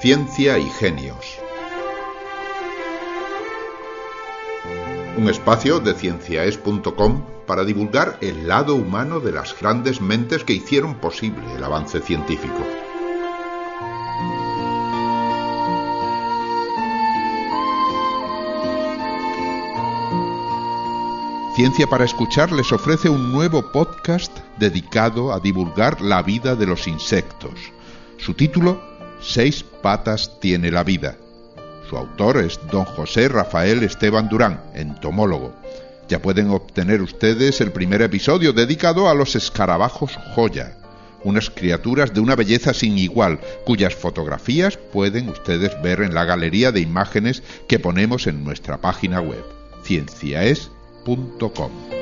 Ciencia y Genios. Un espacio de cienciaes.com para divulgar el lado humano de las grandes mentes que hicieron posible el avance científico. Ciencia para Escuchar les ofrece un nuevo podcast dedicado a divulgar la vida de los insectos. Su título, Seis patas tiene la vida. Su autor es don José Rafael Esteban Durán, entomólogo. Ya pueden obtener ustedes el primer episodio dedicado a los escarabajos joya, unas criaturas de una belleza sin igual, cuyas fotografías pueden ustedes ver en la galería de imágenes que ponemos en nuestra página web, cienciaes.com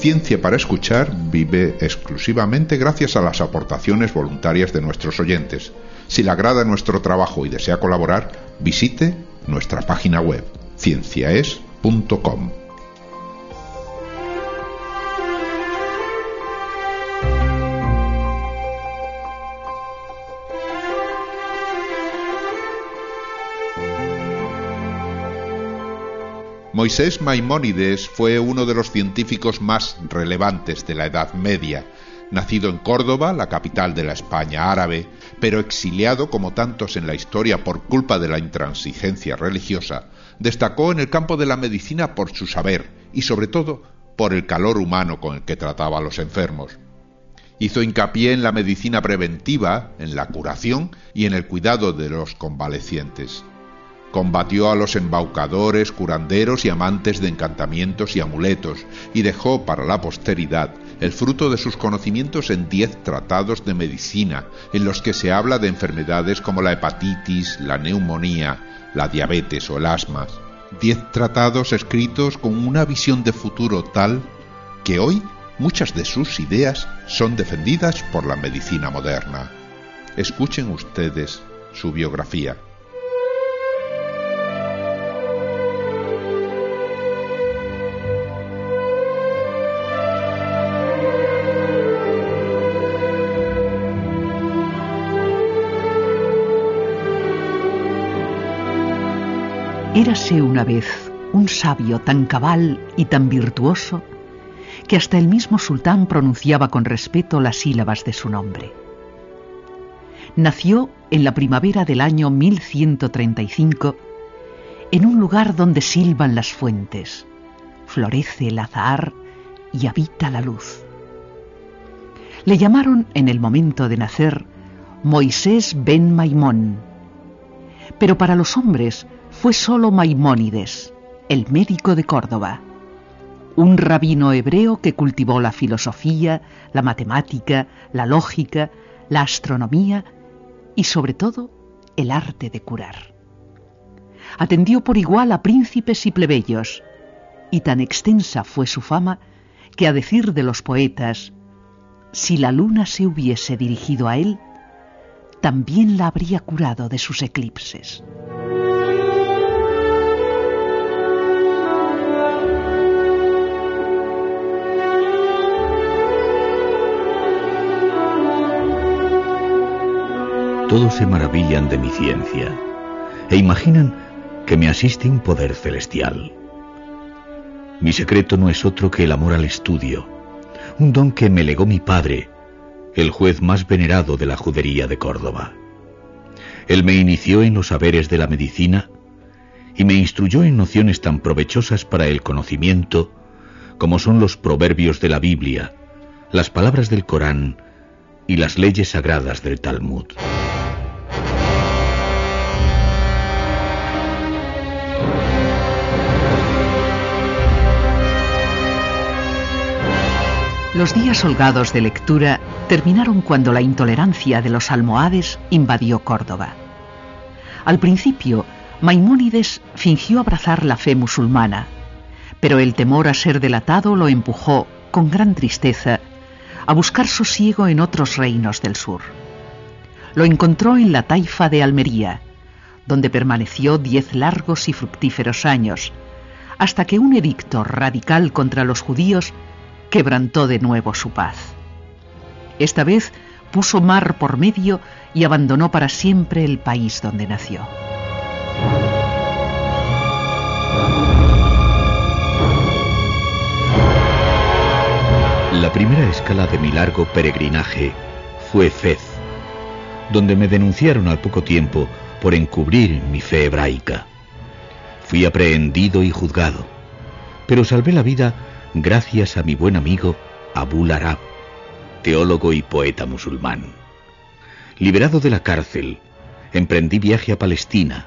Ciencia para Escuchar vive exclusivamente gracias a las aportaciones voluntarias de nuestros oyentes. Si le agrada nuestro trabajo y desea colaborar, visite nuestra página web cienciaes.com. Moisés Maimónides fue uno de los científicos más relevantes de la Edad Media, nacido en Córdoba, la capital de la España árabe, pero exiliado como tantos en la historia por culpa de la intransigencia religiosa, destacó en el campo de la medicina por su saber y sobre todo por el calor humano con el que trataba a los enfermos. Hizo hincapié en la medicina preventiva, en la curación y en el cuidado de los convalecientes. Combatió a los embaucadores, curanderos y amantes de encantamientos y amuletos, y dejó para la posteridad el fruto de sus conocimientos en diez tratados de medicina, en los que se habla de enfermedades como la hepatitis, la neumonía, la diabetes o el asma. Diez tratados escritos con una visión de futuro tal que hoy muchas de sus ideas son defendidas por la medicina moderna. Escuchen ustedes su biografía. Érase una vez un sabio tan cabal y tan virtuoso que hasta el mismo sultán pronunciaba con respeto las sílabas de su nombre. Nació en la primavera del año 1135 en un lugar donde silban las fuentes, florece el azahar y habita la luz. Le llamaron en el momento de nacer Moisés ben Maimón, pero para los hombres fue solo Maimónides, el médico de Córdoba, un rabino hebreo que cultivó la filosofía, la matemática, la lógica, la astronomía y sobre todo el arte de curar. Atendió por igual a príncipes y plebeyos, y tan extensa fue su fama que a decir de los poetas, si la luna se hubiese dirigido a él, también la habría curado de sus eclipses. Todos se maravillan de mi ciencia e imaginan que me asiste un poder celestial. Mi secreto no es otro que el amor al estudio, un don que me legó mi padre, el juez más venerado de la judería de Córdoba. Él me inició en los saberes de la medicina y me instruyó en nociones tan provechosas para el conocimiento como son los proverbios de la Biblia, las palabras del Corán y las leyes sagradas del Talmud. Los días holgados de lectura terminaron cuando la intolerancia de los almohades invadió Córdoba. Al principio, Maimónides fingió abrazar la fe musulmana, pero el temor a ser delatado lo empujó, con gran tristeza, a buscar sosiego en otros reinos del sur. Lo encontró en la taifa de Almería, donde permaneció diez largos y fructíferos años, hasta que un edicto radical contra los judíos quebrantó de nuevo su paz. Esta vez puso mar por medio y abandonó para siempre el país donde nació. La primera escala de mi largo peregrinaje fue Fez, donde me denunciaron al poco tiempo por encubrir mi fe hebraica. Fui aprehendido y juzgado, pero salvé la vida gracias a mi buen amigo Abul Arab, teólogo y poeta musulmán. Liberado de la cárcel, emprendí viaje a Palestina,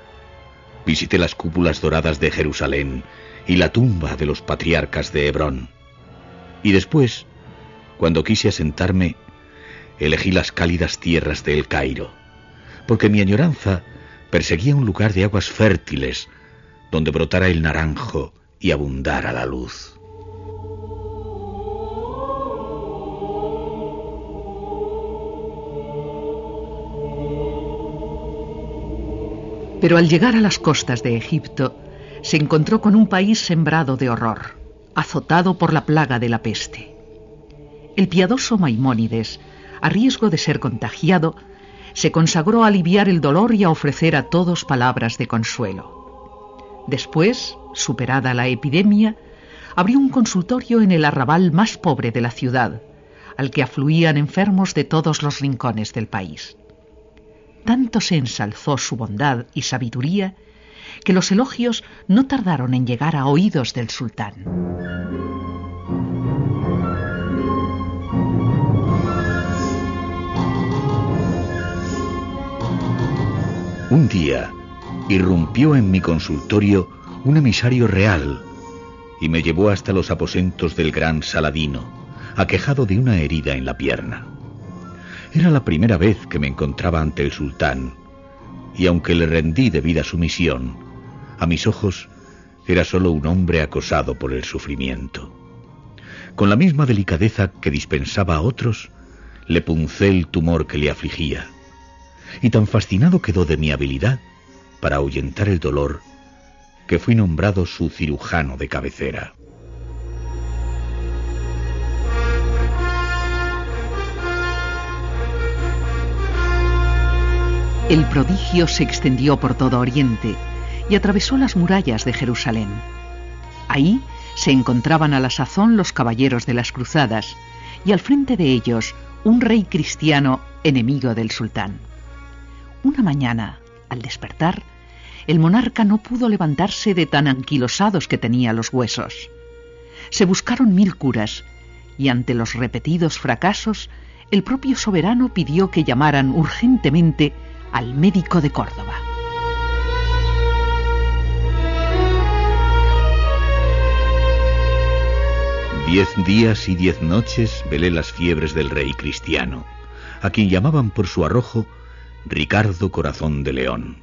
visité las cúpulas doradas de Jerusalén y la tumba de los patriarcas de Hebrón. Y después, cuando quise asentarme, elegí las cálidas tierras de El Cairo, porque mi añoranza perseguía un lugar de aguas fértiles donde brotara el naranjo y abundara la luz. Pero al llegar a las costas de Egipto, se encontró con un país sembrado de horror, azotado por la plaga de la peste. El piadoso Maimónides, a riesgo de ser contagiado, se consagró a aliviar el dolor y a ofrecer a todos palabras de consuelo. Después, superada la epidemia, abrió un consultorio en el arrabal más pobre de la ciudad, al que afluían enfermos de todos los rincones del país. Tanto se ensalzó su bondad y sabiduría que los elogios no tardaron en llegar a oídos del sultán. Un día, irrumpió en mi consultorio un emisario real y me llevó hasta los aposentos del gran Saladino, aquejado de una herida en la pierna. Era la primera vez que me encontraba ante el sultán, y aunque le rendí debida sumisión, a mis ojos era solo un hombre acosado por el sufrimiento. Con la misma delicadeza que dispensaba a otros, le puncé el tumor que le afligía, y tan fascinado quedó de mi habilidad para ahuyentar el dolor que fui nombrado su cirujano de cabecera. El prodigio se extendió por todo Oriente y atravesó las murallas de Jerusalén. Ahí se encontraban a la sazón los caballeros de las cruzadas y al frente de ellos un rey cristiano enemigo del sultán. Una mañana, al despertar, el monarca no pudo levantarse de tan anquilosados que tenía los huesos. Se buscaron mil curas, y ante los repetidos fracasos, el propio soberano pidió que llamaran urgentemente al médico de Córdoba. Diez días y diez noches velé las fiebres del rey cristiano, a quien llamaban por su arrojo Ricardo Corazón de León.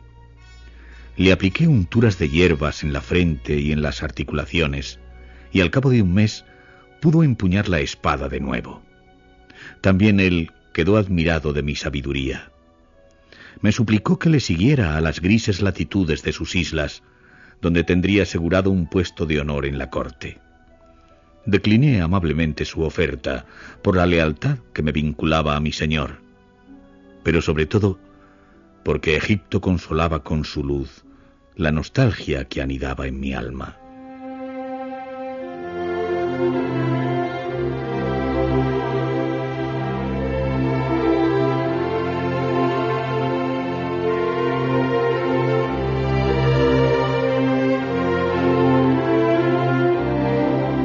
Le apliqué unturas de hierbas en la frente y en las articulaciones, y al cabo de un mes pudo empuñar la espada de nuevo. También él quedó admirado de mi sabiduría. Me suplicó que le siguiera a las grises latitudes de sus islas, donde tendría asegurado un puesto de honor en la corte. Decliné amablemente su oferta por la lealtad que me vinculaba a mi señor, pero sobre todo porque Egipto consolaba con su luz la nostalgia que anidaba en mi alma.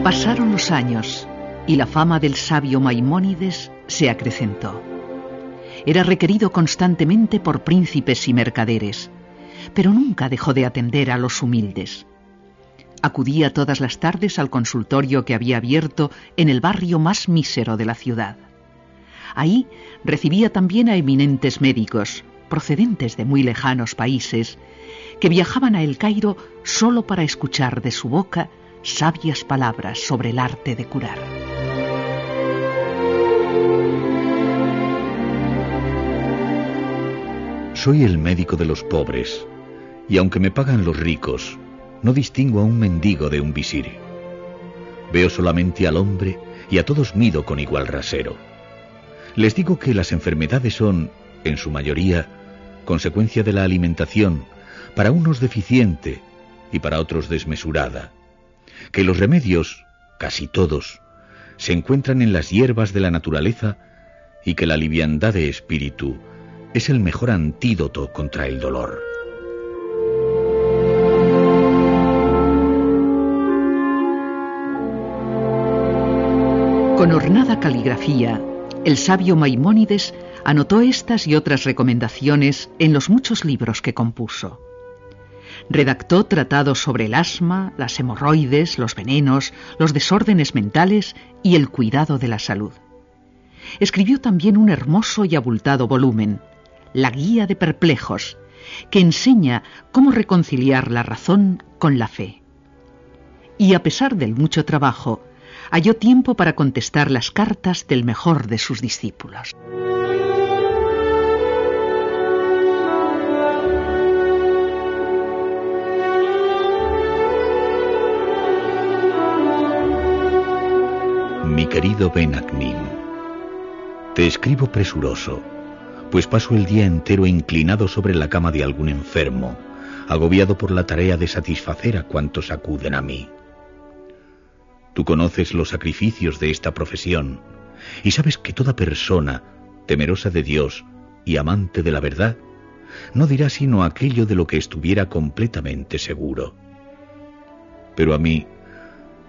Pasaron los años y la fama del sabio Maimónides se acrecentó era requerido constantemente por príncipes y mercaderes, pero nunca dejó de atender a los humildes. Acudía todas las tardes al consultorio que había abierto en el barrio más mísero de la ciudad. Ahí recibía también a eminentes médicos, procedentes de muy lejanos países, que viajaban a El Cairo solo para escuchar de su boca sabias palabras sobre el arte de curar. Soy el médico de los pobres, y aunque me pagan los ricos, no distingo a un mendigo de un visir. Veo solamente al hombre y a todos mido con igual rasero. Les digo que las enfermedades son, en su mayoría, consecuencia de la alimentación, para unos deficiente y para otros desmesurada, que los remedios, casi todos, se encuentran en las hierbas de la naturaleza y que la liviandad de espíritu es el mejor antídoto contra el dolor. Con ornada caligrafía, el sabio Maimónides anotó estas y otras recomendaciones en los muchos libros que compuso. Redactó tratados sobre el asma, las hemorroides, los venenos, los desórdenes mentales y el cuidado de la salud. Escribió también un hermoso y abultado volumen, La Guía de Perplejos, que enseña cómo reconciliar la razón con la fe. Y a pesar del mucho trabajo, halló tiempo para contestar las cartas del mejor de sus discípulos. Mi querido Ben te escribo presuroso, pues paso el día entero inclinado sobre la cama de algún enfermo, agobiado por la tarea de satisfacer a cuantos acuden a mí. Tú conoces los sacrificios de esta profesión y sabes que toda persona, temerosa de Dios y amante de la verdad, no dirá sino aquello de lo que estuviera completamente seguro. Pero a mí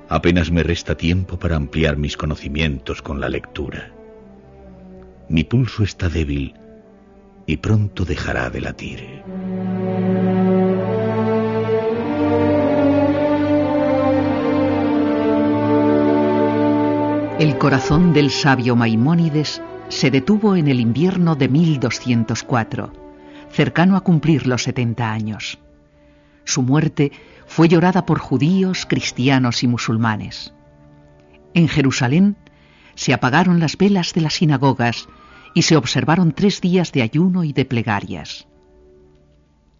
Apenas me resta tiempo para ampliar mis conocimientos con la lectura. Mi pulso está débil y pronto dejará de latir. El corazón del sabio Maimónides se detuvo en el invierno de 1204, cercano a cumplir los 70 años. Su muerte fue llorada por judíos, cristianos y musulmanes. En Jerusalén se apagaron las velas de las sinagogas y se observaron tres días de ayuno y de plegarias.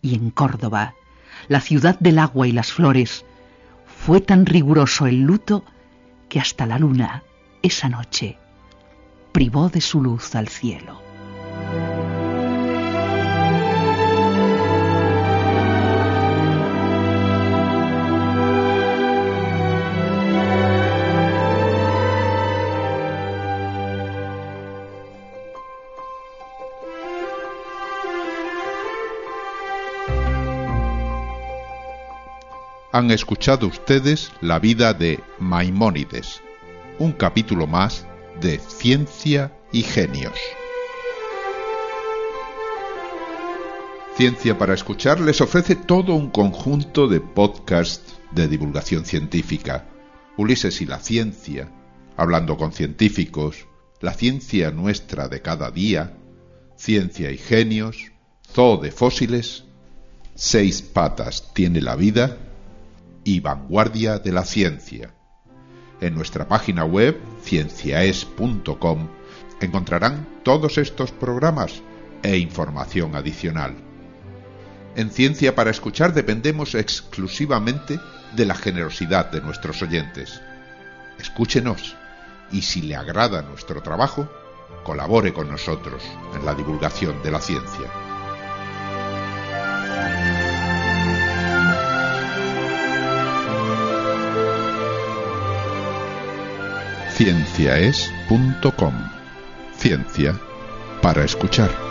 Y en Córdoba, la ciudad del agua y las flores, fue tan riguroso el luto que hasta la luna, esa noche, privó de su luz al cielo. Han escuchado ustedes la vida de Maimónides, un capítulo más de Ciencia y Genios. Ciencia para Escuchar les ofrece todo un conjunto de podcasts de divulgación científica. Ulises y la ciencia, hablando con científicos, la ciencia nuestra de cada día, ciencia y genios, zoo de fósiles, seis patas tiene la vida, y vanguardia de la ciencia. En nuestra página web cienciaes.com encontrarán todos estos programas e información adicional. En Ciencia para Escuchar dependemos exclusivamente de la generosidad de nuestros oyentes. Escúchenos y si le agrada nuestro trabajo, colabore con nosotros en la divulgación de la ciencia. cienciaes.com. Ciencia para escuchar.